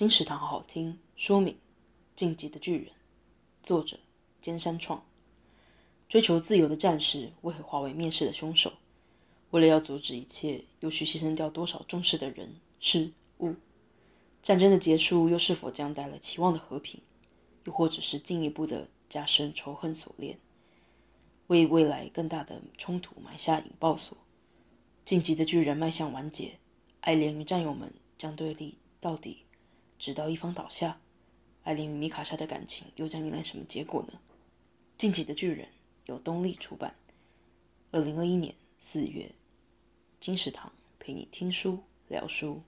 金石堂好好听。说明：晋级的巨人，作者：菅山创。追求自由的战士为何化为灭世的凶手？为了要阻止一切，又需牺牲掉多少重视的人事物？战争的结束又是否将带来期望的和平？又或者是进一步的加深仇恨锁链，为未来更大的冲突埋下引爆索？晋级的巨人迈向完结，艾莲与战友们将对立到底，直到一方倒下。艾琳与米卡莎的感情又将迎来什么结果呢？进击的巨人由东立出版，二零二一年四月。金石堂陪你听书聊书。